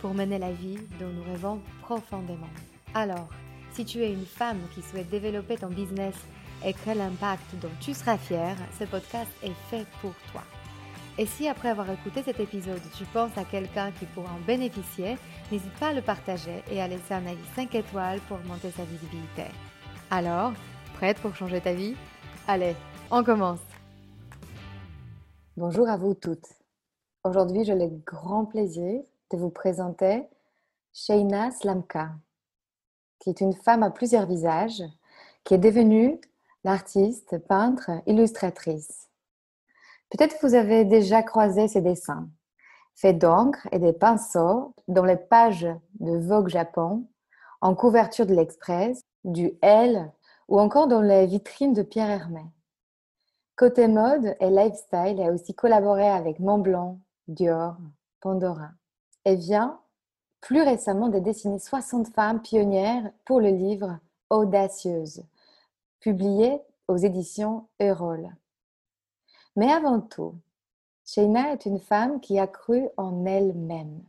pour mener la vie dont nous rêvons profondément. Alors, si tu es une femme qui souhaite développer ton business et créer l'impact dont tu seras fière, ce podcast est fait pour toi. Et si après avoir écouté cet épisode, tu penses à quelqu'un qui pourra en bénéficier, n'hésite pas à le partager et à laisser un avis 5 étoiles pour augmenter sa visibilité. Alors, prête pour changer ta vie? Allez, on commence Bonjour à vous toutes. Aujourd'hui, j'ai le grand plaisir de vous présenter Sheina Slamka, qui est une femme à plusieurs visages, qui est devenue l'artiste, peintre, illustratrice. Peut-être vous avez déjà croisé ses dessins, faits d'encre et des pinceaux dans les pages de Vogue Japon, en couverture de l'Express, du L ou encore dans les vitrines de Pierre Hermé. Côté mode et lifestyle, elle a aussi collaboré avec Montblanc, Dior, Pandora. Elle vient plus récemment de dessiner 60 femmes pionnières pour le livre Audacieuse, publié aux éditions Eurol. Mais avant tout, Sheina est une femme qui a cru en elle-même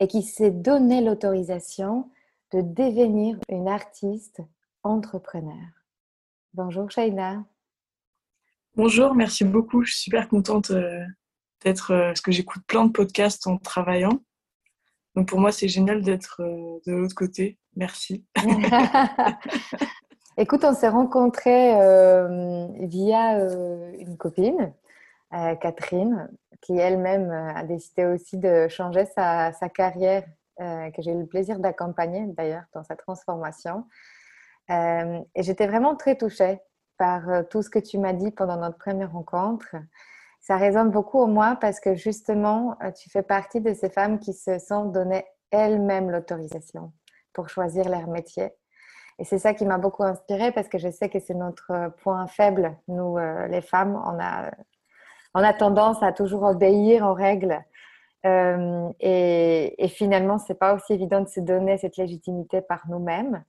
et qui s'est donné l'autorisation de devenir une artiste entrepreneur. Bonjour Sheina. Bonjour, merci beaucoup. Je suis super contente euh, d'être, euh, parce que j'écoute plein de podcasts en travaillant. Donc pour moi, c'est génial d'être euh, de l'autre côté. Merci. Écoute, on s'est rencontrés via une copine, Catherine, qui elle-même a décidé aussi de changer sa, sa carrière, que j'ai eu le plaisir d'accompagner d'ailleurs dans sa transformation. et j'étais vraiment très touchée par euh, tout ce que tu m'as dit pendant notre première rencontre. Ça résonne beaucoup au moi parce que justement, euh, tu fais partie de ces femmes qui se sont données elles-mêmes l'autorisation pour choisir leur métier. Et c'est ça qui m'a beaucoup inspirée parce que je sais que c'est notre euh, point faible. Nous, les femmes, on a, on a tendance à toujours obéir aux règles. et, et, finalement, c'est pas aussi évident de se donner cette légitimité par nous-mêmes.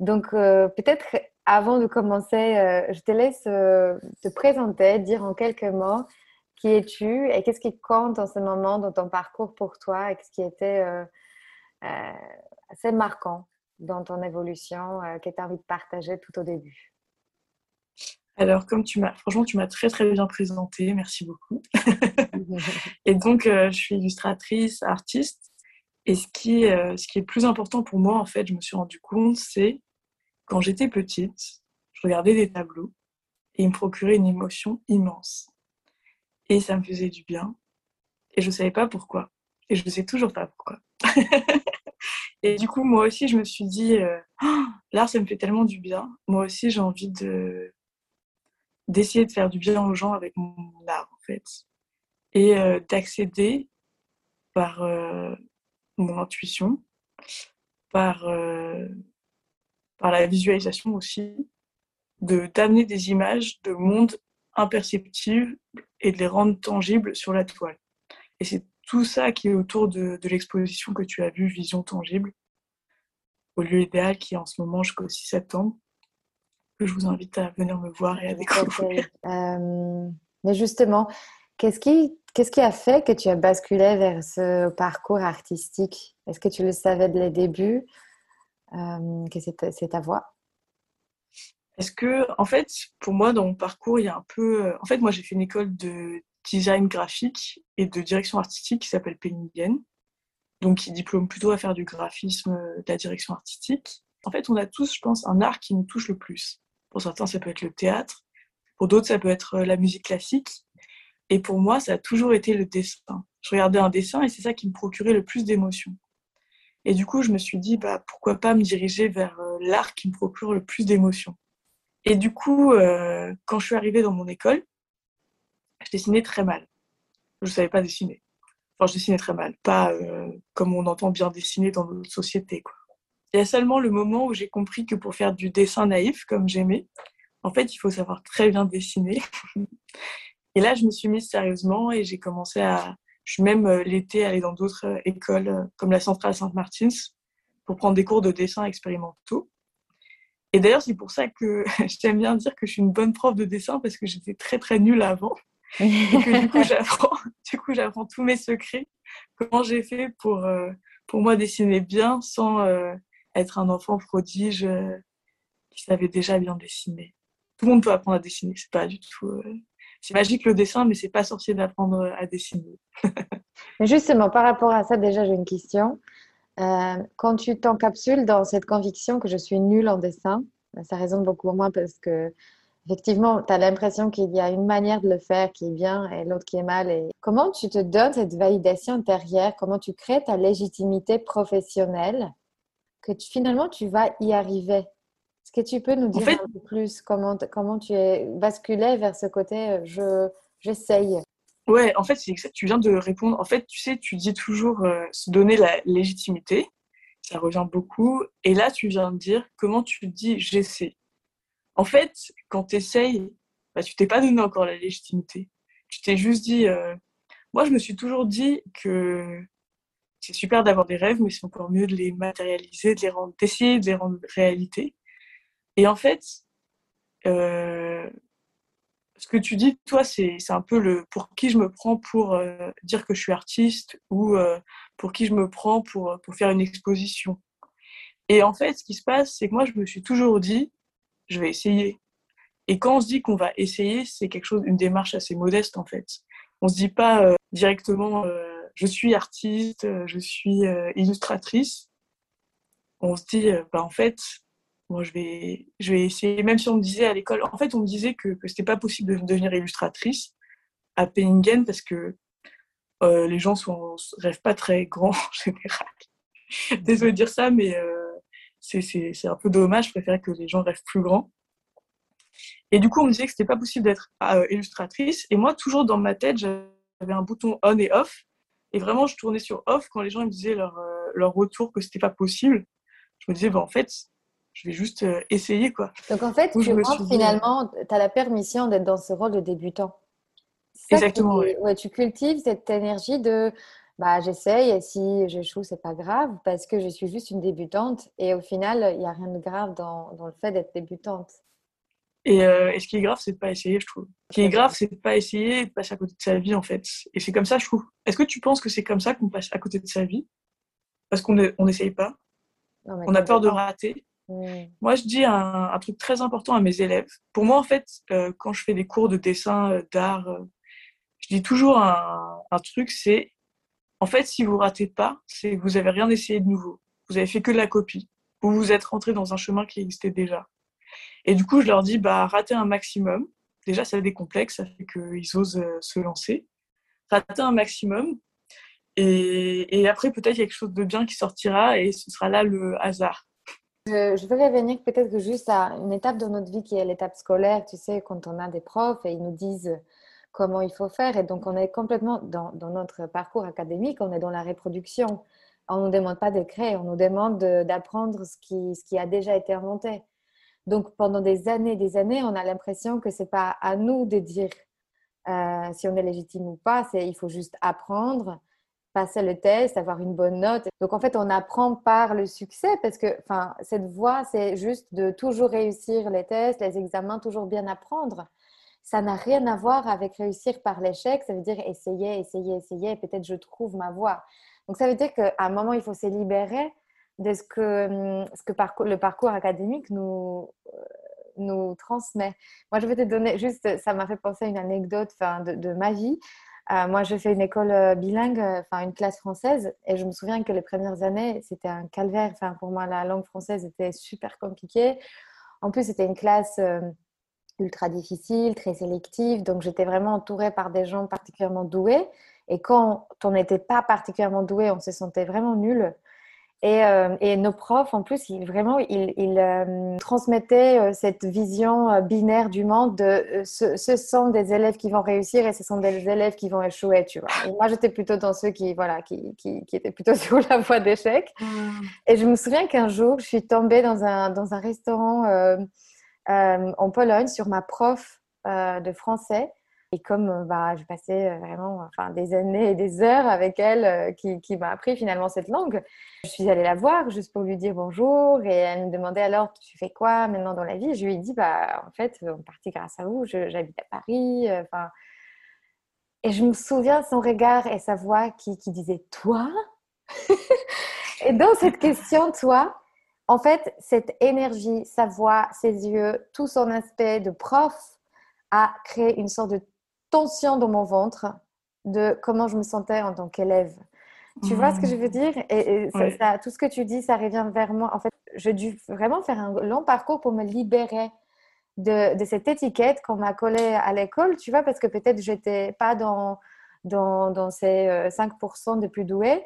Donc, peut-être avant de commencer, euh, je te laisse euh, te présenter, dire en quelques mots qui es-tu et qu'est-ce qui compte en ce moment dans ton parcours pour toi et ce qui était euh, assez marquant dans ton évolution que tu as envie de partager tout au début. Alors, comme tu m'as, franchement, tu m'as très très bien présenté, merci beaucoup. et donc, je suis illustratrice, artiste. Et ce qui, ce qui est plus important pour moi, en fait, je me suis rendu compte, c'est quand j'étais petite, je regardais des tableaux et ils me procuraient une émotion immense. Et ça me faisait du bien. Et je ne savais pas pourquoi. Et je ne sais toujours pas pourquoi. et du coup, moi aussi, je me suis dit, euh, oh, l'art, ça me fait tellement du bien. Moi aussi, j'ai envie de d'essayer de faire du bien aux gens avec mon art, en fait. Et euh, d'accéder par euh, mon intuition, par par la visualisation aussi, de d'amener des images de mondes imperceptibles et de les rendre tangibles sur la toile. Et c'est tout ça qui est autour de, de l'exposition que tu as vue, Vision tangible, au lieu idéal qui est en ce moment jusqu'au 6 septembre, que je vous invite à venir me voir et à découvrir. Euh, mais justement, qu'est-ce qui, qu'est-ce qui a fait que tu as basculé vers ce parcours artistique? Est-ce que tu le savais dès le début? euh, que c'est ta voix Est-ce que, en fait, pour moi, dans mon parcours, il y a un peu. Euh, en fait, moi, j'ai fait une école de design graphique et de direction artistique qui s'appelle Pénidienne, donc qui diplôme plutôt à faire du graphisme, de la direction artistique. En fait, on a tous, je pense, un art qui nous touche le plus. Pour certains, ça peut être le théâtre. Pour d'autres, ça peut être euh, la musique classique. Et pour moi, ça a toujours été le dessin. Je regardais un dessin et c'est ça qui me procurait le plus d'émotions. Et du coup, je me suis dit, bah, pourquoi pas me diriger vers euh, l'art qui me procure le plus d'émotions. Et du coup, euh, quand je suis arrivée dans mon école, je dessinais très mal. Je ne savais pas dessiner. Enfin, je dessinais très mal. Pas euh, comme on entend bien dessiner dans notre société. Quoi. il y a seulement le moment où j'ai compris que pour faire du dessin naïf, comme j'aimais, en fait, il faut savoir très bien dessiner. et là, je me suis mise sérieusement et j'ai commencé à. Je suis même euh, l'été allée dans d'autres euh, écoles, euh, comme la Centrale Saint-Martins, pour prendre des cours de dessin expérimentaux. Et d'ailleurs, c'est pour ça que j'aime bien dire que je suis une bonne prof de dessin parce que j'étais très très nulle avant. et que du coup, j'apprends, du coup, j'apprends tous mes secrets. Comment j'ai fait pour, pour moi dessiner bien sans être un enfant prodige qui savait déjà bien dessiner tout le monde peut apprendre à dessiner. C'est pas du tout. C'est magique le dessin, mais c'est pas sorcier d'apprendre à dessiner. Justement, par rapport à ça, déjà, j'ai une question. Euh, quand tu t'encapsules dans cette conviction que je suis nulle en dessin, ben, ça résonne beaucoup moins parce que effectivement, tu as l'impression qu'il y a une manière de le faire qui est bien et l'autre qui est mal. Et comment tu te donnes cette validation intérieure? Comment tu crées ta légitimité professionnelle que finalement tu vas y arriver? Est-ce que tu peux nous dire un peu plus comment, comment tu es basculé vers ce côté euh, je j'essaye? Ouais, en fait. Tu viens de répondre. En fait, tu sais, tu dis toujours euh, se donner la légitimité. Ça revient beaucoup. Et là, tu viens de dire comment tu dis j'essaie? En fait, quand tu essayes, bah, tu t'es pas donné encore la légitimité. Tu t'es juste dit. Euh, moi, je me suis toujours dit que c'est super d'avoir des rêves, mais c'est encore mieux de les matérialiser, de les rendre, d'essayer de les rendre réalité. Et en fait, euh, ce que tu dis, toi, c'est un peu le pour qui je me prends pour euh, dire que je suis artiste ou euh, pour qui je me prends pour, pour faire une exposition. Et en fait, ce qui se passe, c'est que moi, je me suis toujours dit, je vais essayer. Et quand on se dit qu'on va essayer, c'est quelque chose, une démarche assez modeste en fait. On se dit pas directement, je suis artiste, je suis illustratrice. On se dit, bah, en fait, moi, je vais, je vais essayer, même si on me disait à l'école, en fait, on me disait que, que c'était pas possible de devenir illustratrice à Penningen parce que euh, les gens ne rêvent pas très grand en général. Désolée de dire ça, mais euh, c'est un peu dommage. Je préférais que les gens rêvent plus grand. Et du coup, on me disait que c'était pas possible d'être euh, illustratrice. Et moi, toujours dans ma tête, j'avais un bouton on et off. Et vraiment, je tournais sur off quand les gens me disaient leur, leur retour que c'était pas possible. Je me disais, bah, en fait, je vais juste euh, essayer quoi. Donc en fait, tu finalement, tu as la permission d'être dans ce rôle de débutant. Exactement. ouais. tu cultives cette énergie de bah, j'essaye et si j'échoue, c'est pas grave parce que je suis juste une débutante et au final, il n'y a rien de grave dans, dans le fait d'être débutante. Et, euh, ce qui est grave, c'est de pas essayer, je trouve. Ce qui est grave, c'est de pas essayer et de passer à côté de sa vie, en fait. Et c'est comme ça, je trouve. Est-ce que tu penses que c'est comme ça qu'on passe à côté de sa vie? Parce qu'on n'essaye pas On a peur de rater Mm. Moi, je dis un, truc très important à mes élèves. Pour moi, en fait, euh, quand je fais des cours de dessin, euh, d'art, euh, je dis toujours un, truc, c'est en fait, si vous ratez pas, c'est que vous avez rien essayé de nouveau. Vous avez fait que de la copie. Vous vous êtes rentré dans un chemin qui existait déjà. Et du coup, je leur dis, bah, ratez un maximum. Déjà, ça décomplexe, ça fait qu'ils osent se lancer. Ratez un maximum. Et, et après, peut-être quelque chose de bien qui sortira et ce sera là le hasard. Je, veux revenir peut-être juste à une étape de notre vie qui est l'étape scolaire, tu sais, quand on a des profs et ils nous disent comment il faut faire. Et donc, on est complètement dans, notre parcours académique, on est dans la reproduction. On ne nous demande pas de créer, on nous demande d'apprendre ce qui, a déjà été inventé. Donc, pendant des années des années, on a l'impression que ce n'est pas à nous de dire euh, si on est légitime ou pas, il faut juste apprendre passer le test, avoir une bonne note. Donc en fait, on apprend par le succès parce que enfin, cette voie, c'est juste de toujours réussir les tests, les examens, toujours bien apprendre. Ça n'a rien à voir avec réussir par l'échec. Ça veut dire essayer, essayer, essayer peut-être je trouve ma voie. Donc ça veut dire qu'à un moment, il faut se libérer de ce que, ce que le parcours académique nous, euh, nous transmet. Moi, je vais te donner juste, ça m'a fait penser à une anecdote de ma vie. Euh, moi, je fais une école euh, bilingue, euh, enfin une classe française, et je me souviens que les premières années, c'était un calvaire. Enfin, pour moi, la langue française était super compliquée. En plus, c'était une classe ultra difficile, très sélective, donc j'étais vraiment entourée par des gens particulièrement doués. Et quand on n'était pas particulièrement doué, on se sentait vraiment nul. Et, euh, et, nos profs, en plus, ils, vraiment, ils, ils euh, transmettaient euh, cette vision binaire du monde de ce, ce, sont des élèves qui vont réussir et ce sont des élèves qui vont échouer, tu vois. Et moi, j'étais plutôt dans ceux qui, voilà, qui, qui, qui étaient plutôt sur la voie d'échec. Mmh. Et je me souviens qu'un jour, je suis tombée dans un, dans un restaurant en Pologne sur ma prof de français et comme euh, bah, je passais euh, vraiment enfin, des années et des heures avec elle euh, qui, qui m'a appris finalement cette langue, je suis allée la voir juste pour lui dire bonjour et elle me demandait alors tu fais quoi maintenant dans la vie? Je lui ai dit bah en fait on partit grâce à vous, j'habite à Paris. Et je me souviens son regard et sa voix qui, qui disait toi? Et dans cette question toi, en fait cette énergie, sa voix, ses yeux, tout son aspect de prof a créé une sorte de tension dans mon ventre de comment je me sentais en tant qu'élève. Tu vois ce que je veux dire? Et, ça, tout ce que tu dis, ça revient vers moi. En fait, j'ai dû vraiment faire un long parcours pour me libérer de, de cette étiquette qu'on m'a collée à l'école, tu vois, parce que peut-être j'étais pas dans, dans, dans, ces 5% euh, de plus doués.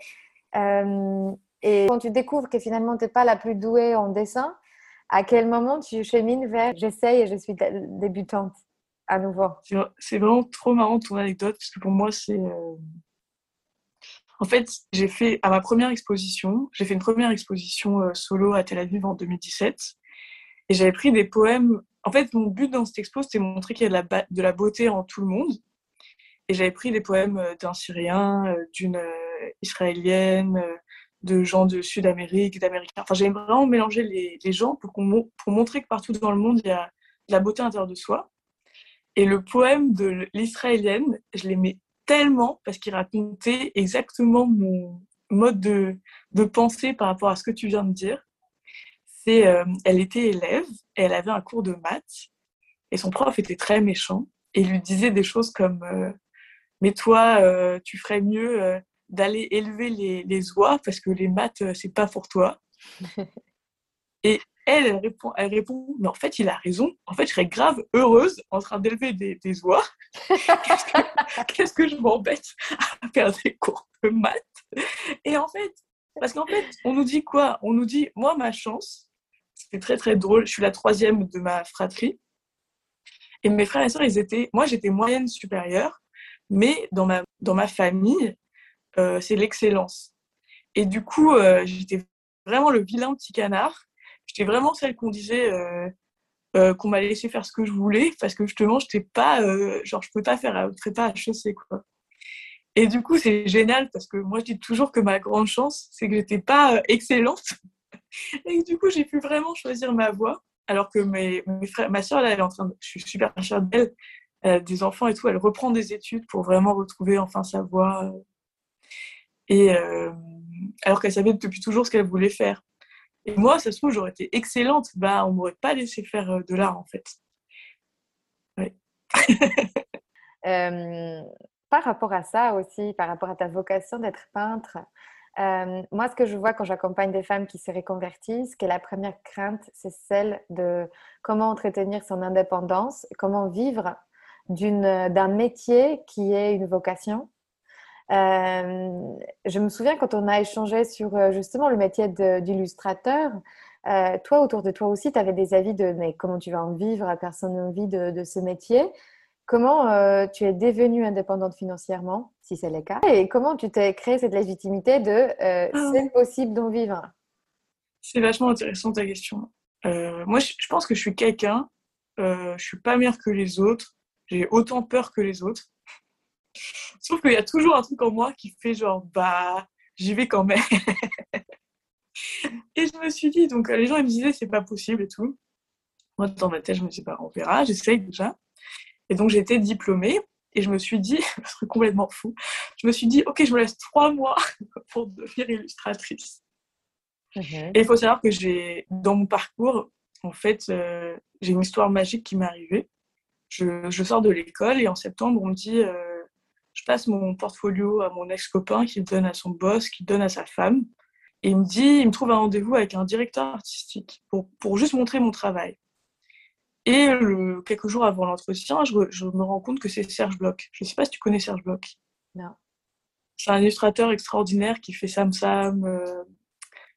Euh, et quand tu découvres que finalement, tu n'es pas la plus douée en dessin, à quel moment tu chemines vers j'essaye et je suis débutante? À nouveau. C'est vraiment trop marrant ton anecdote parce que pour moi, c'est. Euh, en fait, j'ai fait à ma première exposition, j'ai fait une première exposition euh, solo à Tel Aviv en 2017 et j'avais pris des poèmes. En fait, mon but dans cette expo, c'était montrer qu'il y a de la, beauté en tout le monde. Et j'avais pris des poèmes euh, d'un Syrien, d'une Israélienne, de gens de Sud-Amérique, d'Américains. Enfin, j'avais vraiment mélangé les, gens pour, pour montrer que partout dans le monde, il y a de la beauté intérieure de soi. Et le poème de l'israélienne, je l'aimais tellement parce qu'il racontait exactement mon mode de, pensée par rapport à ce que tu viens de dire. C'est, euh, elle était élève et elle avait un cours de maths et son prof était très méchant et lui disait des choses comme euh, mais toi euh, tu ferais mieux d'aller élever les, oies parce que les maths c'est pas pour toi. elle, elle répond, elle répond, mais en fait, il a raison. En fait, je serais grave heureuse en train d'élever des, des oies. Qu'est-ce que, je m'embête à faire des cours de maths? Et en fait, parce qu'en fait, on nous dit quoi? On nous dit, moi, ma chance, c'était très très drôle. Je suis la troisième de ma fratrie. Et mes frères et sœurs, ils étaient, moi, j'étais moyenne supérieure, mais dans ma, dans ma famille, euh, c'est l'excellence. Et du coup, euh, j'étais vraiment le vilain petit canard j'étais vraiment celle qu'on disait euh, euh, qu'on m'a laissé faire ce que je voulais parce que justement, je pas, euh, genre, je pouvais pas faire prépa HEC, quoi. Et du coup, c'est génial parce que moi, je dis toujours que ma grande chance, c'est que j'étais pas excellente. Et du coup, j'ai pu vraiment choisir ma voie. Alors que ma soeur, là, elle est en train de, je suis super fière d'elle, des enfants et tout, elle reprend des études pour vraiment retrouver enfin sa voie. Et alors qu'elle savait depuis toujours ce qu'elle voulait faire. Et moi, ça se trouve, j'aurais été excellente. Bah, on m'aurait pas laissé faire euh, de l'art, en fait. Par rapport à ça aussi, par rapport à ta vocation d'être peintre, moi, ce que je vois quand j'accompagne des femmes qui se reconvertissent, que la première crainte, c'est celle de comment entretenir son indépendance, comment vivre d'un métier qui est une vocation euh, je me souviens quand on a échangé sur euh, justement le métier d'illustrateur, euh, toi, autour de toi aussi, tu avais des avis de mais comment tu vas en vivre, personne n'a envie de, de, ce métier. Comment euh, tu es devenue indépendante financièrement, si c'est le cas, et comment tu t'es créé cette légitimité de ah. c'est possible d'en vivre? C'est vachement intéressant ta question. moi, je, je, pense que je suis quelqu'un, je suis pas meilleure que les autres, j'ai autant peur que les autres. Sauf qu'il y a toujours un truc en moi qui fait genre, bah, j'y vais quand même. et je me suis dit, donc les gens ils me disaient, c'est pas possible et tout. Moi, dans ma tête, je me dis, bah, on verra, j'essaye déjà. Et donc, été diplômée et je me suis dit, un truc complètement fou, je me suis dit, ok, je me laisse trois mois pour devenir illustratrice. Mhm. Et il faut savoir que j'ai, dans mon parcours, en fait, euh, j'ai une histoire magique qui m'est arrivée. Je, je, sors de l'école et en septembre, on me dit, euh, je passe mon portfolio à mon ex-copain qui le donne à son boss, qui le donne à sa femme. Et il me dit, il me trouve un rendez-vous avec un directeur artistique pour, pour juste montrer mon travail. Et le, quelques jours avant l'entretien, je, je, me rends compte que c'est Serge Bloch. Je ne sais pas si tu connais Serge Bloch. Non. C'est un illustrateur extraordinaire qui fait Sam Sam, euh,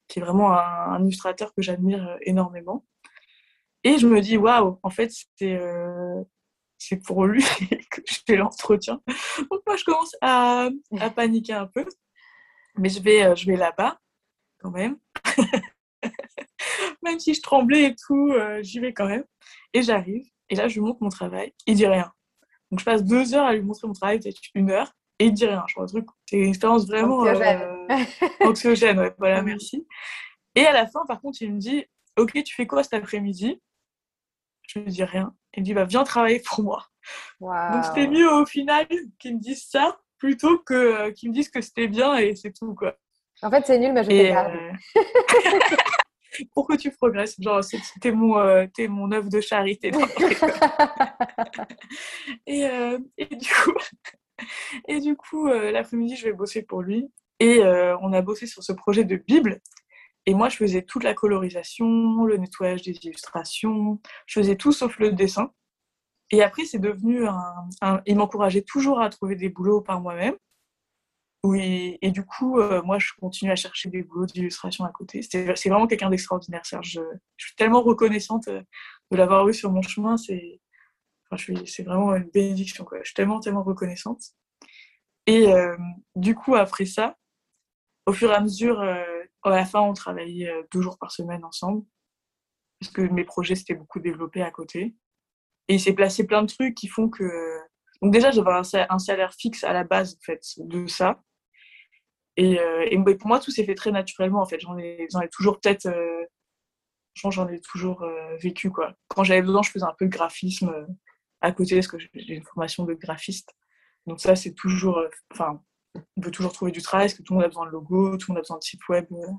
qui est vraiment un, illustrateur que j'admire énormément. Et je me dis, waouh, en fait, c'est c'est pour lui que je fais l'entretien. Donc moi, je commence à, à, paniquer un peu. Mais je vais, je vais là-bas, quand même. même si je tremblais et tout, j'y vais quand même. Et j'arrive. Et là, je lui montre mon travail. Il dit rien. Donc je passe deux heures à lui montrer mon travail, peut-être une heure et il dit rien. Je crois, truc, c'est une expérience vraiment anxiogène. Euh, anxiogène ouais, voilà, merci. Et à la fin, par contre, il me dit Ok, tu fais quoi cet après-midi? Je lui dis rien. Il me dit bah, Viens travailler pour moi. Donc c'était mieux au final qu'il me dise ça plutôt que euh, qu'il me dise que c'était bien et c'est tout. quoi. En fait, c'est nul, mais je garde. Euh, pour que tu progresses. Genre, t'es mon, euh, mon œuvre de charité. et, et, du coup, et du coup, euh, l'après-midi, je vais bosser pour lui. Et euh, on a bossé sur ce projet de Bible. Et moi, je faisais toute la colorisation, le nettoyage des illustrations. Je faisais tout sauf le dessin. Et après, c'est devenu un, Il m'encourageait toujours à trouver des boulots par moi-même. Oui, et du coup, euh, moi, je continue à chercher des boulots d'illustration à côté. C'est vraiment quelqu'un d'extraordinaire, Serge. Je, je, suis tellement reconnaissante de l'avoir eu sur mon chemin. C'est c'est vraiment une bénédiction. Je suis tellement, tellement reconnaissante. Et euh, du coup, après ça, au fur et à mesure, euh, à la fin, on travaillait euh, deux jours par semaine ensemble. Parce que mes projets s'étaient beaucoup développés à côté. Et il s'est placé plein de trucs qui font que. Donc, déjà, j'avais un salaire fixe à la base, en fait, de ça. Et, et pour moi, tout s'est fait très naturellement, en fait. J'en ai, toujours peut-être. j'en ai toujours vécu, quoi. Quand j'avais besoin, je faisais un peu de graphisme à côté parce que j'ai une formation de graphiste. Donc ça, c'est toujours, euh, enfin, on peut toujours trouver du travail parce que tout le monde a besoin de logo, tout le monde a besoin de site web. Euh.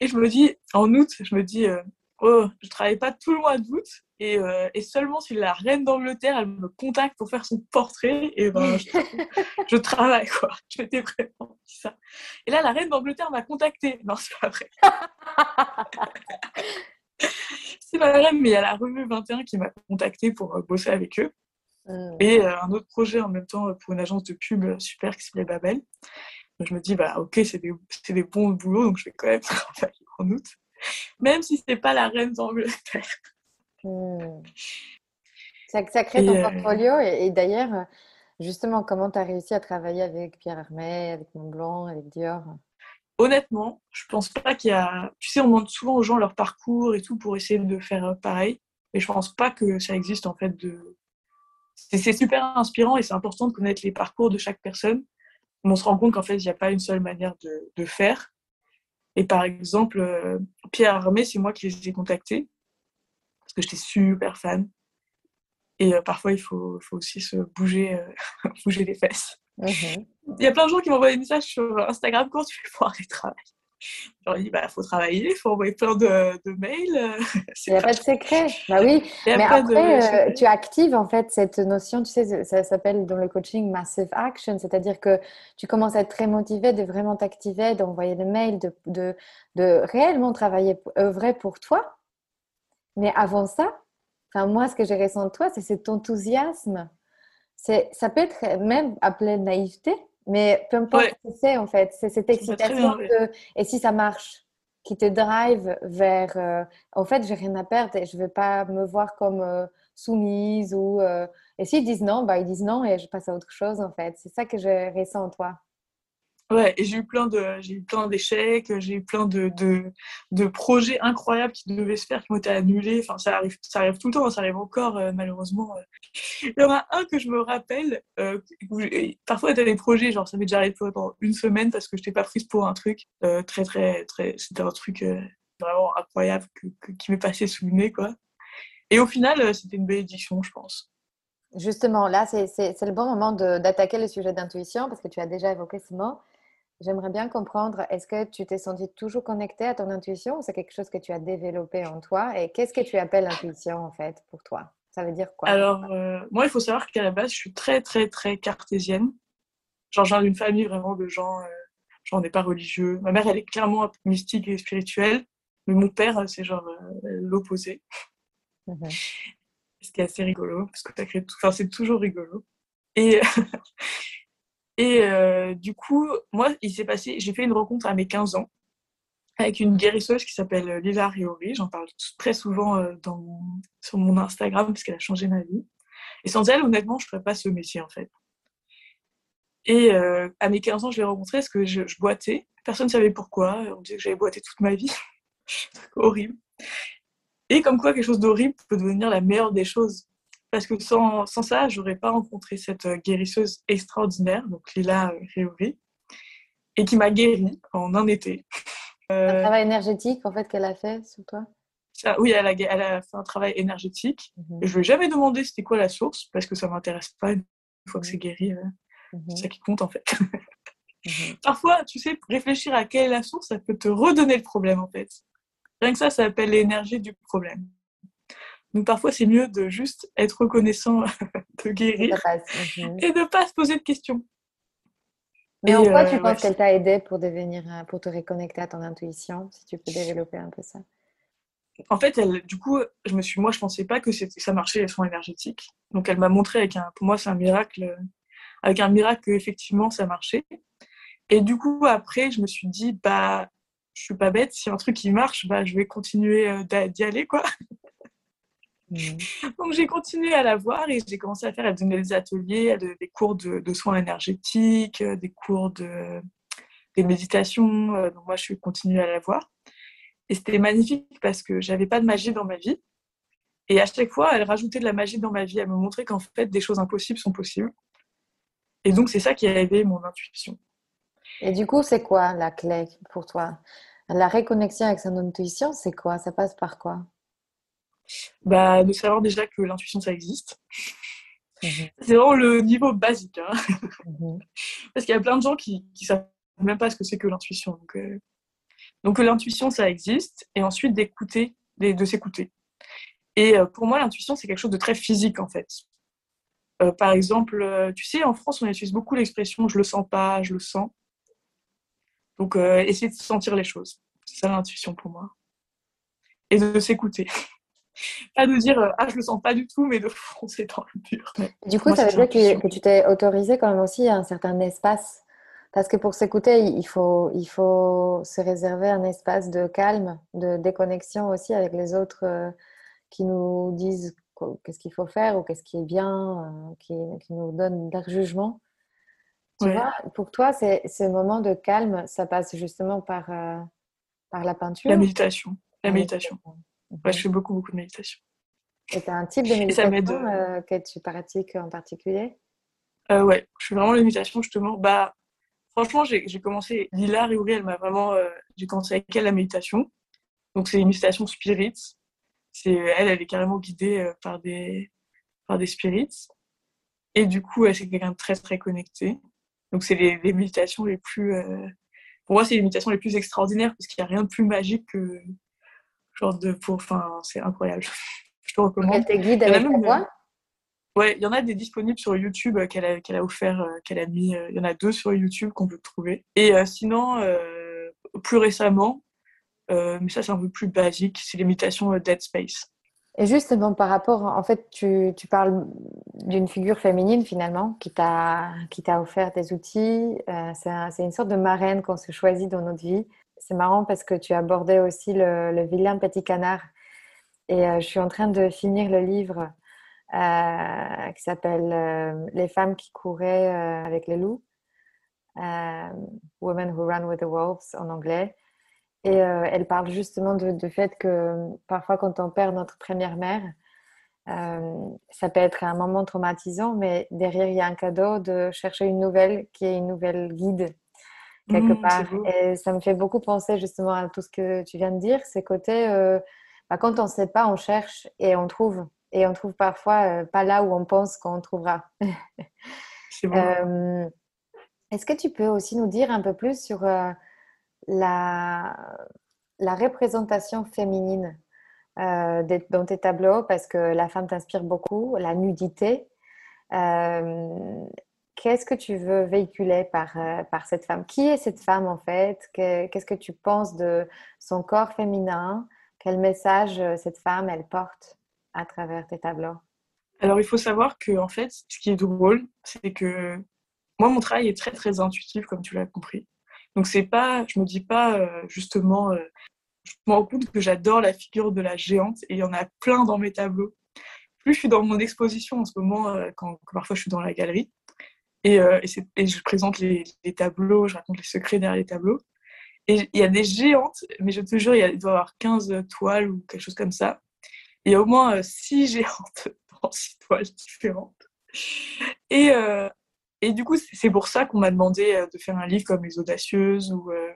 Et je me dis, en août, je me dis, euh, oh, je travaille pas tout le mois d'août et, et, seulement si la reine d'Angleterre, elle me contacte pour faire son portrait, et ben je, je travaille quoi. Je m'étais vraiment ça. Et là, la reine d'Angleterre m'a contacté. Non, c'est pas vrai. c'est pas vrai, mais il y a la revue 21 qui m'a contacté pour euh, bosser avec eux. Hmm. Et euh, un autre projet en même temps pour une agence de pub super qui s'appelait Babel. Donc je me dis, bah ok, c'est des, des, bons boulots, donc je vais quand même travailler en août. Même si c'est pas la reine d'Angleterre. Hmm. Ça, ça, crée ton euh, portfolio. Et, d'ailleurs, justement, comment tu as réussi à travailler avec Pierre Hermé, avec Montblanc, avec Dior? Honnêtement, je pense pas qu'il y a. Tu sais, on demande souvent aux gens leur parcours et tout pour essayer de faire pareil. Mais je pense pas que ça existe en fait de. C'est super inspirant et c'est important de connaître les parcours de chaque personne. Mais on se rend compte qu'en fait, il n'y a pas une seule manière de, de faire. Et par exemple, euh, Pierre Armé, c'est moi qui les ai contactés parce que j'étais super fan. Et euh, parfois, il faut, faut, aussi se bouger, euh, bouger les fesses. Mhm. Il y a plein de gens qui m'envoient des messages sur Instagram quand tu fais pour arrêter de travailler. Je leur dis, bah, faut travailler, il faut envoyer plein de, de mails. Il n'y a pas de secret. Bah oui, mais après, euh, tu actives en fait cette notion, tu sais, ça s'appelle dans le coaching massive action, c'est-à-dire que tu commences à être très motivé de vraiment t'activer, d'envoyer des mails, de, de, de réellement travailler, œuvrer pour toi. Mais avant ça, enfin, moi, ce que j'ai ressenti de toi, c'est cet enthousiasme ça peut être même appelé naïveté, mais peu importe ce que c'est en fait. C'est cette excitation de et si ça marche qui te drive vers euh, en fait, j'ai rien à perdre et je ne vais pas me voir comme euh, soumise ou euh, et s'ils disent non, bah ils disent non et je passe à autre chose en fait. C'est ça que je ressens en toi. Ouais, et j'ai eu plein de, j'ai eu plein d'échecs, j'ai eu plein de, de, de, projets incroyables qui devaient se faire, qui ont été annulés. Enfin, ça arrive, ça arrive tout le temps, ça arrive encore, euh, malheureusement. Il y en a un que je me rappelle, euh, parfois, y a des projets, genre, ça m'est déjà arrivé pendant une semaine parce que je n'étais pas prise pour un truc euh, très, très, très, c'était un truc vraiment incroyable que, qui m'est passé sous le nez, quoi. Et au final, c'était une bénédiction, je pense. Justement, là, c'est le bon moment d'attaquer le sujet d'intuition parce que tu as déjà évoqué ce mot. J'aimerais bien comprendre, est-ce que tu t'es senti toujours connecté à ton intuition ou c'est quelque chose que tu as développé en toi Et qu'est-ce que tu appelles l'intuition en fait pour toi? Ça veut dire quoi? Alors, euh, moi, il faut savoir qu'à la base, je suis très, très, très cartésienne. Genre, j'ai une famille vraiment de gens, euh, genre, on n'est pas religieux. Ma mère, elle est clairement mystique et spirituelle, mais mon père, c'est genre euh, l'opposé. Mmh Ce qui est assez rigolo, parce que ça crée tout... enfin, c'est toujours rigolo. Et, Et euh, du coup, moi, il s'est passé, j'ai fait une rencontre à mes 15 ans avec une guérisseuse qui s'appelle Lila Riori. J'en parle très souvent dans, sur mon Instagram parce qu'elle a changé ma vie. Et sans elle, honnêtement, je ne ferais pas ce métier en fait. Et à mes 15 ans, je l'ai rencontrée parce que je, boitais. Personne ne savait pourquoi. On disait que j'avais boité toute ma vie. horrible. Et comme quoi, quelque chose d'horrible peut devenir la meilleure des choses. Parce que sans, sans ça, j'aurais pas rencontré cette guérisseuse extraordinaire, donc Lila Riori, et qui m'a guérie en un été. Un travail énergétique, en fait, qu'elle a fait sur toi? Ça, Oui, elle a, elle a, fait un travail énergétique. Mhm. Je ne lui ai jamais demandé c'était quoi la source, parce que ça ne m'intéresse pas une fois que c'est guéri. Euh, c'est mhm. ça qui compte, en fait. Mhm. Parfois, tu sais, réfléchir à quelle est la source, ça peut te redonner le problème, en fait. Rien que ça, ça s'appelle l'énergie du problème. Donc parfois, c'est mieux de juste être reconnaissant de guérir et de ne pas se poser de questions. Mais en quoi tu euh, penses qu'elle t'a aidé pour devenir, euh, pour te reconnecter à ton intuition Si tu peux développer un peu ça? En fait, elle, du coup, je me suis, moi, je pensais pas que ça marchait les soins énergétiques. Donc, elle m'a montré avec un, pour moi, c'est un miracle, avec un miracle que effectivement ça marchait. Et du coup, après, je me suis dit, bah, je suis pas bête. Si un truc qui marche, bah, je vais continuer euh, d'y aller, quoi. Mmh. Donc j'ai continué à la voir et j'ai commencé à faire, elle donnait des ateliers, des cours de, soins énergétiques, euh, des cours de des méditations. Euh, donc moi je suis continuée à la voir. Et c'était magnifique parce que j'avais pas de magie dans ma vie. Et à chaque fois, elle rajoutait de la magie dans ma vie. Elle me montrait qu'en fait, des choses impossibles sont possibles. Et donc, c'est ça qui a aidé mon intuition. Et du coup, c'est quoi la clé pour toi? La réconnexion avec son intuition, c'est quoi? Ça passe par quoi? Bah, de savoir déjà que l'intuition, ça existe. Mhm. C'est vraiment le niveau basique. Hein. Mhm. Parce qu'il y a plein de gens qui ne savent même pas ce que c'est que l'intuition. Donc, euh... donc l'intuition, ça existe. Et ensuite, d'écouter, de s'écouter. Et euh, pour moi, l'intuition, c'est quelque chose de très physique, en fait. Euh, par exemple, tu sais, en France, on utilise beaucoup l'expression je le sens pas, je le sens. Donc, essayer de sentir les choses. C'est ça l'intuition pour moi. Et de s'écouter pas de dire ah je le sens pas du tout mais de foncer dans le dur du coup ça veut dire que, tu t'es autorisé quand même aussi un certain espace. Parce que pour s'écouter il faut il faut se réserver un espace de calme de déconnexion aussi avec les autres euh, qui nous disent qu'est-ce qu'il faut faire ou qu'est-ce qui est bien euh, qui, qui, nous donnent leur jugement. Tu vois pour toi c'est ce moment de calme ça passe justement par euh, par la peinture? La méditation. La méditation Ouais, je fais beaucoup, beaucoup de méditation. Et tu un type de méditation euh, que tu pratiques en particulier? Euh, Ouais, je fais vraiment la méditation justement. Bah, franchement, j'ai commencé, Lila Riouri, elle m'a vraiment, euh, j'ai commencé avec elle la méditation. Donc c'est une méditation spirit. Elle, elle est carrément guidée euh, par des par des spirits. Et du coup, elle c'est quelqu'un de très très connecté. Donc c'est les, les, méditations les plus, pour moi, c'est les méditations les plus extraordinaires parce qu'il n'y a rien de plus magique que genre de pour enfin c'est incroyable. Je te recommande. Elle te guide avec ta voix ouais il y en a des disponibles sur YouTube euh, qu'elle a qu'elle a offert euh, qu'elle a mis euh, il y en a deux sur YouTube qu'on peut trouver. Et sinon plus récemment mais ça c'est un peu plus basique c'est l'imitation Dead Space. Et justement, par rapport, en fait, tu, tu parles d'une figure féminine finalement qui t'a qui t'a offert des outils. c'est une sorte de marraine qu'on se choisit dans notre vie c'est marrant parce que tu abordais aussi le, vilain petit canard. Et euh, je suis en train de finir le livre euh, qui s'appelle euh, Les femmes qui couraient avec les loups. Women Who Run with the Wolves en anglais. Et elle parle justement du fait que parfois quand on perd notre première mère, ça peut être un moment traumatisant, mais derrière il y a un cadeau de chercher une nouvelle qui est une nouvelle guide quelque mmh, part. Et ça me fait beaucoup penser justement à tout ce que tu viens de dire, ces côtés, euh, bah, quand on ne sait pas, on cherche et on trouve. Et on trouve parfois euh, pas là où on pense qu'on trouvera. euh, Est-ce que tu peux aussi nous dire un peu plus sur la, la représentation féminine dans tes tableaux? Parce que la femme t'inspire beaucoup, la nudité. Qu'est-ce que tu veux véhiculer par, euh, par cette femme? Qui est cette femme en fait? Qu'est-ce que tu penses de son corps féminin? Quel message euh, cette femme elle porte à travers tes tableaux? Alors il faut savoir que en fait, ce qui est drôle, c'est que moi mon travail est très très intuitif comme tu l'as compris. Donc c'est pas, je me dis pas euh, justement, je me rends compte que j'adore la figure de la géante et il y en a plein dans mes tableaux. Plus je suis dans mon exposition en ce moment, quand, parfois je suis dans la galerie et, et, je présente les, tableaux, je raconte les secrets derrière les tableaux. Et il y a des géantes, mais je te jure, il, doit y avoir 15 toiles ou quelque chose comme ça. Il y a au moins 6 géantes dans 6 toiles différentes. Et, et du coup, c'est pour ça qu'on m'a demandé euh, de faire un livre comme Les Audacieuses ou, euh,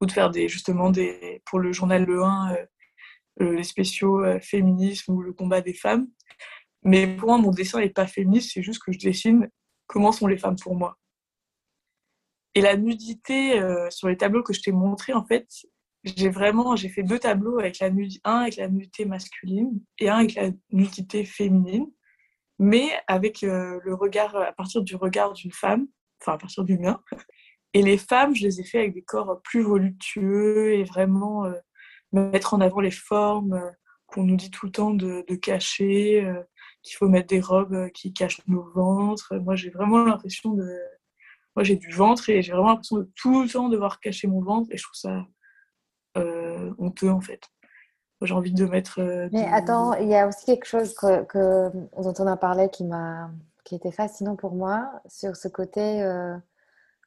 ou de faire des, justement des, pour le journal Le 1 euh, les spéciaux féminisme ou le combat des femmes. Mais pour moi, mon dessin n'est pas féministe, c'est juste que je dessine comment sont les femmes pour moi? Et la nudité sur les tableaux que je t'ai montrés, en fait, j'ai vraiment j'ai fait deux tableaux avec la nudité, un avec la nudité masculine et un avec la nudité féminine mais avec euh, le regard, à partir du regard d'une femme, enfin à partir du mien. Et les femmes, je les ai fait avec des corps plus voluptueux et vraiment euh, mettre en avant les formes euh, qu'on nous dit tout le temps de cacher, qu'il faut mettre des robes qui cachent nos ventres. Moi, j'ai vraiment l'impression de... Moi, j'ai du ventre et j'ai vraiment l'impression de tout le temps devoir cacher mon ventre et je trouve ça honteux en fait j'ai envie de mettre. Euh, Mais attends, il y a aussi quelque chose que, dont on a parlé qui m'a qui était fascinant pour moi sur ce côté euh,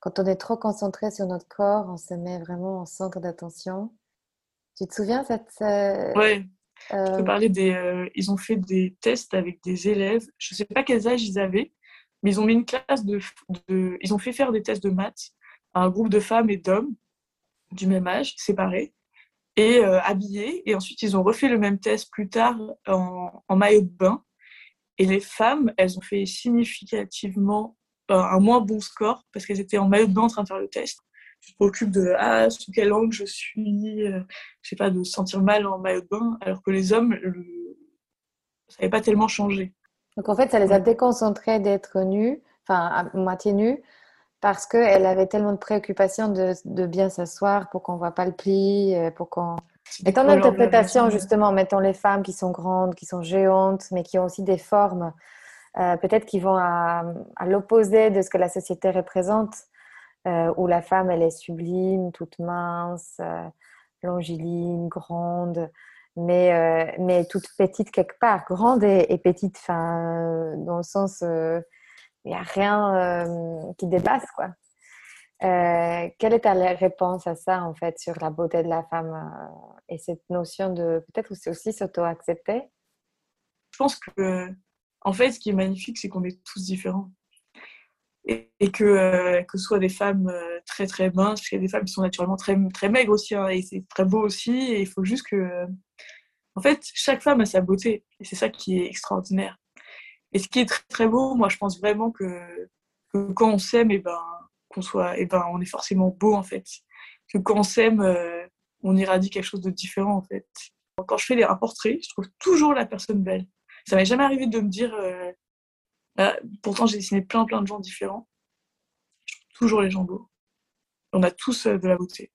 quand on est trop concentré sur notre corps, on se met vraiment en centre d'attention. Tu te souviens cette euh, parler des. ils ont fait des tests avec des élèves. Je ne sais pas quels âges ils avaient, mais ils ont mis une classe de, de, Ils ont fait faire des tests de maths à un groupe de femmes et d'hommes du même âge, séparés et euh, habillés. Et ensuite, ils ont refait le même test plus tard en, maillot de bain. Et les femmes, elles ont fait significativement euh, un moins bon score parce qu'elles étaient en maillot de bain en train de faire le test. Je m'occupe de ah, sous quelle angle je suis, euh, je sais pas, de se sentir mal en maillot de bain, alors que les hommes, le... ça n'avait pas tellement changé. Donc en fait, ça les a déconcentrés d'être nus, enfin à moitié nus, parce qu'elle avait tellement de préoccupations de, de bien s'asseoir pour qu'on ne voit pas le pli, euh, pour qu'on... Et ton interprétation, justement, mettons les femmes qui sont grandes, qui sont géantes, mais qui ont aussi des formes, euh, peut-être qui vont à, à l'opposé de ce que la société représente, euh, où la femme, elle est sublime, toute mince, longiligne, grande, mais, mais toute petite quelque part, grande et, et petite, fin, dans le sens il n'y a rien euh, qui dépasse, quoi. Euh, quelle est ta réponse à ça, en fait, sur la beauté de la femme euh, et cette notion de peut-être aussi s'auto-accepter? Je pense que, en fait, ce qui est magnifique, c'est qu'on est tous différents. Et, que, que ce soit des femmes très très minces, il y a des femmes qui sont naturellement très, très maigres aussi, hein, et c'est très beau aussi, et il faut juste que. En fait, chaque femme a sa beauté, et c'est ça qui est extraordinaire. Et ce qui est très, très beau, moi, je pense vraiment que, quand on s'aime, et eh ben, qu'on soit, et eh ben, on est forcément beau, en fait. Que quand on s'aime, euh, on irradie quelque chose de différent, en fait. Quand je fais un portrait, je trouve toujours la personne belle. Ça m'est jamais arrivé de me dire, euh, bah, pourtant j'ai dessiné plein, plein de gens différents. Toujours les gens beaux. On a tous euh, de la beauté.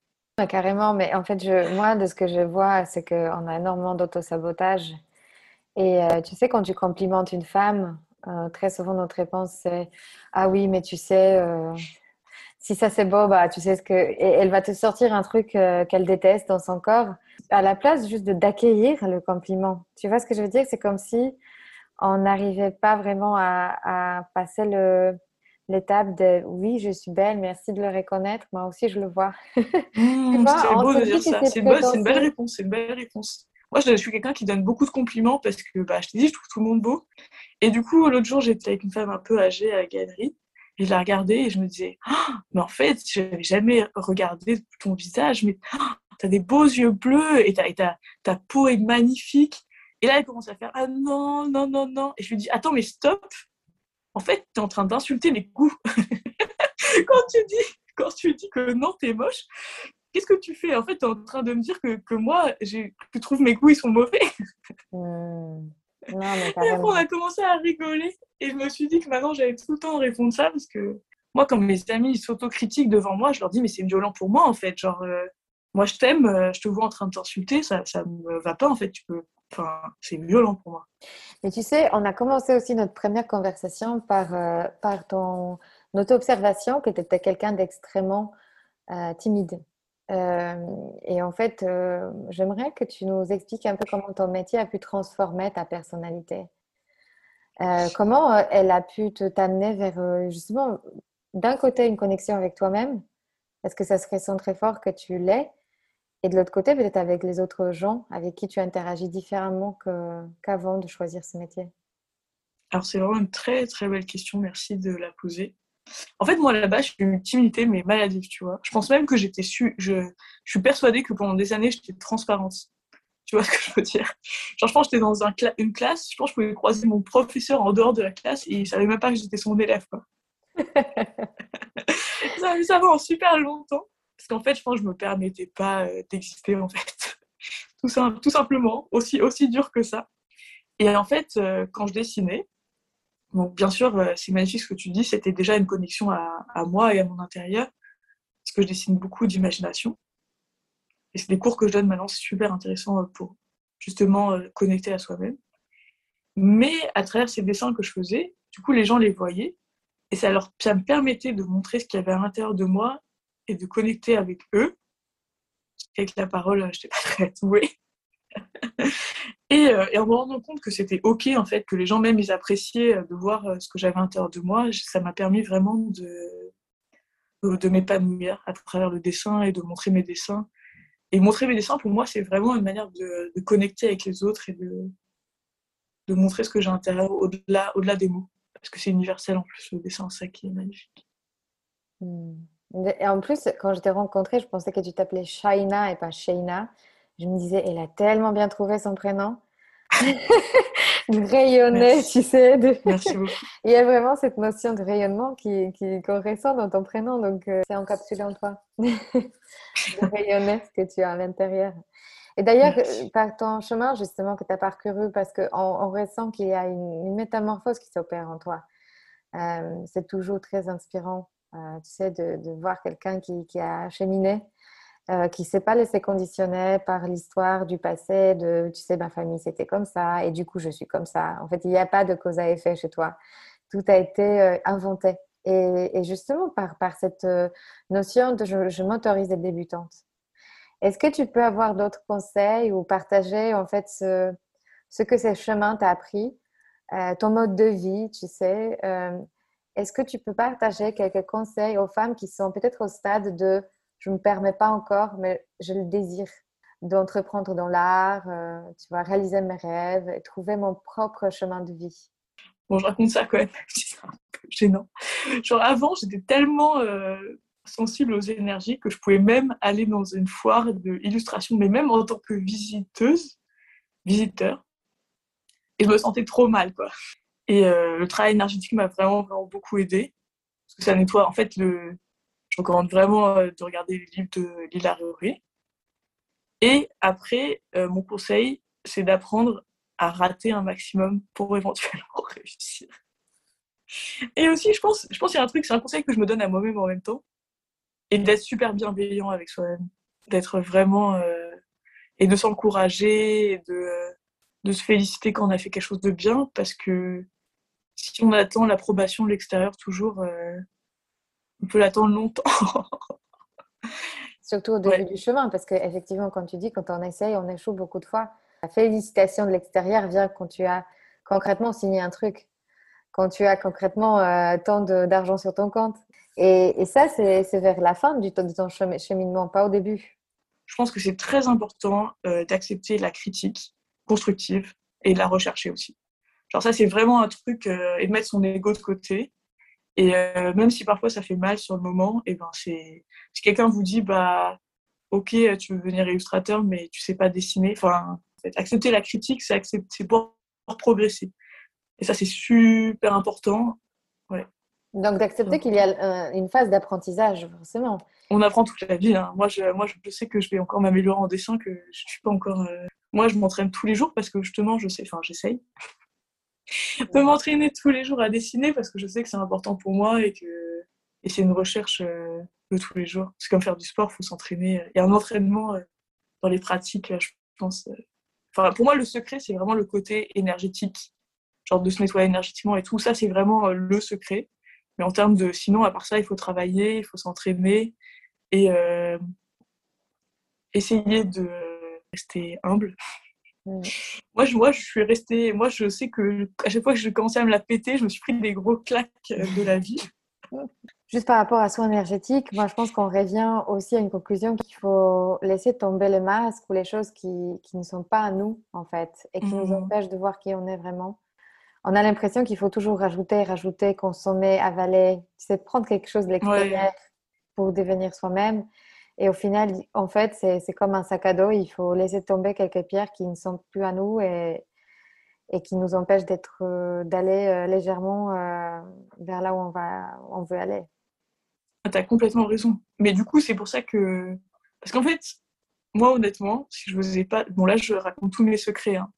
carrément, mais en fait, moi, de ce que je vois, c'est qu'on a énormément d'auto-sabotage et euh, tu sais, quand tu complimentes une femme, euh, très souvent notre réponse c'est Ah oui, mais tu sais, euh, si ça c'est beau, bah tu sais ce que. Et elle va te sortir un truc qu'elle déteste dans son corps, à la place juste d'accueillir le compliment. Tu vois ce que je veux dire? C'est comme si on n'arrivait pas vraiment à, à passer le l'étape de oui, je suis belle, merci de le reconnaître, moi aussi je le vois. Mmh, c'est beau de dire ça. C'est une belle réponse, c'est une belle réponse. Moi, je suis quelqu'un qui donne beaucoup de compliments parce que, bah, je te dis, je trouve tout le monde beau. Et du coup, l'autre jour, j'étais avec une femme un peu âgée à la galerie. Et je la regardais et je me disais, ah, mais en fait, je n'avais jamais regardé ton visage, mais ah, tu as des beaux yeux bleus et, ta, ta peau est magnifique. Et là, elle commence à faire, ah non, non, non, non. Et je lui dis, attends, mais stop. En fait, tu es en train d'insulter mes goûts. quand, tu dis, quand tu dis que non, tu es moche, qu'est-ce que tu fais? En fait, tu es en train de me dire que, que moi, tu trouves mes goûts, ils sont mauvais. Hmm. et on a commencé à rigoler. Et je me suis dit que maintenant, j'allais tout le temps répondre ça parce que moi, quand mes amis s'autocritiquent devant moi, je leur dis, mais c'est violent pour moi, en fait. Genre, euh, moi, je t'aime, euh, je te vois en train de t'insulter, ça ne me va pas, en fait. Tu peux... Enfin, c'est violent pour moi. Mais tu sais, on a commencé aussi notre première conversation par, euh, auto-observation, que tu étais quelqu'un d'extrêmement timide. et en fait, j'aimerais que tu nous expliques un peu comment ton métier a pu transformer ta personnalité. comment elle a pu te t'amener vers justement d'un côté une connexion avec toi-même, parce que ça se ressent très fort que tu l'es, et de l'autre côté, peut-être avec les autres gens avec qui tu interagis différemment qu'avant de choisir ce métier? Alors, c'est vraiment une très, très belle question. Merci de la poser. En fait, moi, là-bas, je suis une timidité, mais maladive, tu vois. Je pense même que j'étais su... je... je suis persuadée que pendant des années, j'étais transparente. Tu vois ce que je veux dire? Genre, je pense que j'étais dans un une classe, je pense que je pouvais croiser mon professeur en dehors de la classe et il savait même pas que j'étais son élève, quoi. ça, ça va en super longtemps. Parce qu'en fait, je pense que je me permettais pas euh, d'exister, en fait. tout, simplement, aussi, aussi dur que ça. Et en fait, euh, quand je dessinais, bien sûr, euh, c'est magnifique ce que tu dis, c'était déjà une connexion à, à, moi et à mon intérieur, parce que je dessine beaucoup d'imagination. Et c'est des cours que je donne maintenant, c'est super intéressant pour justement connecter à soi-même. Mais à travers ces dessins que je faisais, du coup, les gens les voyaient, et ça, leur, ça me permettait de montrer ce qu'il y avait à l'intérieur de moi et de connecter avec eux. Avec la parole, je n'étais pas très douée. et, euh, et, en me rendant compte que c'était OK, en fait, que les gens même, ils appréciaient euh, de voir euh, ce que j'avais à l'intérieur de moi, ça m'a permis vraiment de, de, m'épanouir à travers le dessin et de montrer mes dessins. Et montrer mes dessins, pour moi, c'est vraiment une manière de, connecter avec les autres et de, de montrer ce que j'ai à l'intérieur au-delà au des mots. Parce que c'est universel en plus, le dessin, ça qui est magnifique. Hmm. Et en plus, quand je t'ai rencontrée, je pensais que tu t'appelais Shaina et pas Shaina. Je me disais, elle a tellement bien trouvé son prénom. de rayonner, tu sais. Merci beaucoup. Il y a vraiment cette notion de rayonnement qui, qui correspond dans ton prénom, donc euh, c'est encapsulé en toi. de rayonner ce que tu as à l'intérieur. Et d'ailleurs, par ton chemin justement que tu as parcouru, parce qu'on on ressent qu'il y a une, métamorphose qui s'opère en toi. Euh, c'est toujours très inspirant euh, tu sais, de, voir quelqu'un qui, qui, a cheminé, euh, qui ne s'est pas laissé conditionner par l'histoire du passé, de, tu sais, ma famille c'était comme ça, et du coup je suis comme ça. En fait, il n'y a pas de cause à effet chez toi. Tout a été euh, inventé. Et, justement, par, par cette notion de je, je m'autorise d'être débutante. Est-ce que tu peux avoir d'autres conseils ou partager en fait ce, ce que ce chemin t'a appris, ton mode de vie, tu sais, est-ce que tu peux partager quelques conseils aux femmes qui sont peut-être au stade de je ne me permets pas encore, mais je le désire d'entreprendre dans l'art, euh, tu vois, réaliser mes rêves et trouver mon propre chemin de vie? Bon, je raconte ça quand même, c'est un peu gênant. Genre avant, j'étais tellement euh, sensible aux énergies que je pouvais même aller dans une foire d'illustration, mais même en tant que visiteuse, visiteur, et je me sentais trop mal, quoi. Et euh, le travail énergétique m'a vraiment, vraiment beaucoup aidé. Parce que ça nettoie. En fait, je recommande vraiment euh, de regarder les livres de Lila Réoré. Et après, euh, mon conseil, c'est d'apprendre à rater un maximum pour éventuellement réussir. Et aussi, je pense, je pense qu'il y a un truc, c'est un conseil que je me donne à moi-même en même temps. Et d'être super bienveillant avec soi-même. D'être vraiment. Et de s'encourager, de, de se féliciter quand on a fait quelque chose de bien, parce que si on attend l'approbation de l'extérieur toujours, euh, on peut l'attendre longtemps. Surtout au début du chemin, parce qu'effectivement, comme tu dis, quand on essaye, on échoue beaucoup de fois. La félicitation de l'extérieur vient quand tu as concrètement signé un truc, quand tu as concrètement euh, tant d'argent sur ton compte. Et, ça, c'est vers la fin du, de ton cheminement, pas au début. Je pense que c'est très important euh, d'accepter la critique constructive et de la rechercher aussi. Genre ça, c'est vraiment un truc, euh, et de mettre son ego de côté. Et euh, même si parfois ça fait mal sur le moment, et ben c'est si quelqu'un vous dit bah ok tu veux devenir illustrateur mais tu sais pas dessiner, enfin accepter la critique c'est accepter pour progresser. Et ça c'est super important. Ouais. Donc d'accepter qu'il y a une phase d'apprentissage forcément. On apprend toute la vie. Hein. Moi je moi je sais que je vais encore m'améliorer en dessin que je suis pas encore. Euh, moi je m'entraîne tous les jours parce que justement je sais, enfin j'essaye de m'entraîner tous les jours à dessiner parce que je sais que c'est important pour moi et que et c'est une recherche euh, de tous les jours. C'est comme faire du sport, il faut s'entraîner. Il y a un entraînement euh, dans les pratiques, je pense. Euh. Pour moi, le secret, c'est vraiment le côté énergétique, genre de se nettoyer énergétiquement et tout. Ça, c'est vraiment le secret. Mais en termes de, sinon, à part ça, il faut travailler, il faut s'entraîner et essayer de rester humble. Moi, je, moi, je suis restée. Moi, je sais que à chaque fois que je commençais à me la péter, je me suis pris des gros claques de la vie. Juste par rapport à soins énergétique, moi, je pense qu'on revient aussi à une conclusion qu'il faut laisser tomber les masques ou les choses qui, qui ne sont pas à nous, en fait, et qui nous mmh. empêchent de voir qui on est vraiment. On a l'impression qu'il faut toujours rajouter, rajouter, consommer, avaler, tu prendre quelque chose de l'extérieur pour devenir soi-même. Et au final, en fait, c'est comme un sac à dos. Il faut laisser tomber quelques pierres qui ne sont plus à nous et, qui nous empêchent euh, d'aller euh, légèrement euh, vers là où on, va, on veut aller. Ah, tu as complètement raison. Mais du coup, c'est pour ça que. Parce qu'en fait, moi, honnêtement, si je faisais pas. Bon, là, je raconte tous mes secrets. Hein.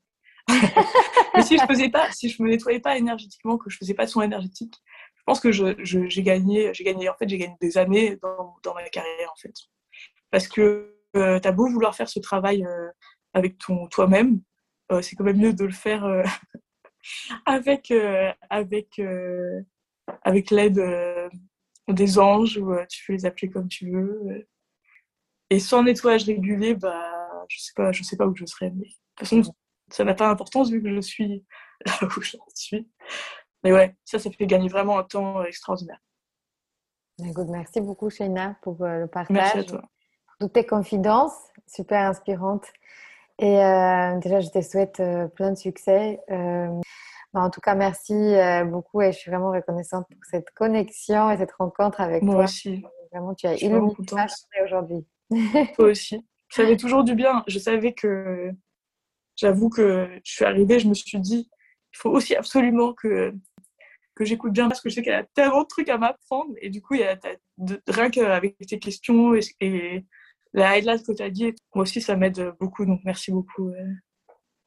Mais si je faisais pas, si je me nettoyais pas énergétiquement, que je faisais pas de soins énergétiques, je pense que j'ai gagné, j'ai gagné, en fait, j'ai gagné des années dans, dans, ma carrière, en fait. Parce que euh, tu as beau vouloir faire ce travail euh, avec ton toi-même, euh, c'est quand même mieux de le faire avec, avec, avec l'aide des anges, ou tu peux les appeler comme tu veux. Et sans nettoyage régulier, bah, je sais pas, je sais pas où je serais. Mais de toute façon, ça n'a pas d'importance vu que je suis là où je suis. Mais ouais, ça, ça fait gagner vraiment un temps extraordinaire. Merci beaucoup, Shaina, pour le partage. Merci à toi. Toutes tes confidences, super inspirantes. Et euh, déjà, je te souhaite euh, plein de succès. Euh, bah, en tout cas, merci beaucoup et je suis vraiment reconnaissante pour cette connexion et cette rencontre avec toi. Moi aussi. Vraiment, tu as illuminé aujourd'hui. Toi aussi. Ça fait toujours du bien. Je savais que, j'avoue que je suis arrivée, je me suis dit, il faut aussi absolument que que j'écoute bien parce que je sais qu'elle a tellement de trucs à m'apprendre et du coup il y a rien qu'avec tes questions et, la highlight que tu as dit, moi aussi, ça m'aide beaucoup. Donc, merci beaucoup.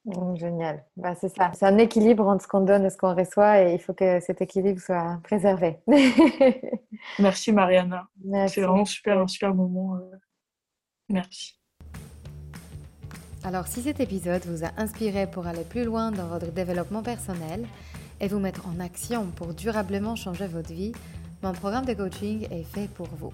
Oh, génial. Bah, c'est ça. C'est un équilibre entre ce qu'on donne et ce qu'on reçoit et il faut que cet équilibre soit préservé. merci, Mariana. C'est vraiment super, un super moment. Euh. Merci. Alors, si cet épisode vous a inspiré pour aller plus loin dans votre développement personnel et vous mettre en action pour durablement changer votre vie, mon programme de coaching est fait pour vous.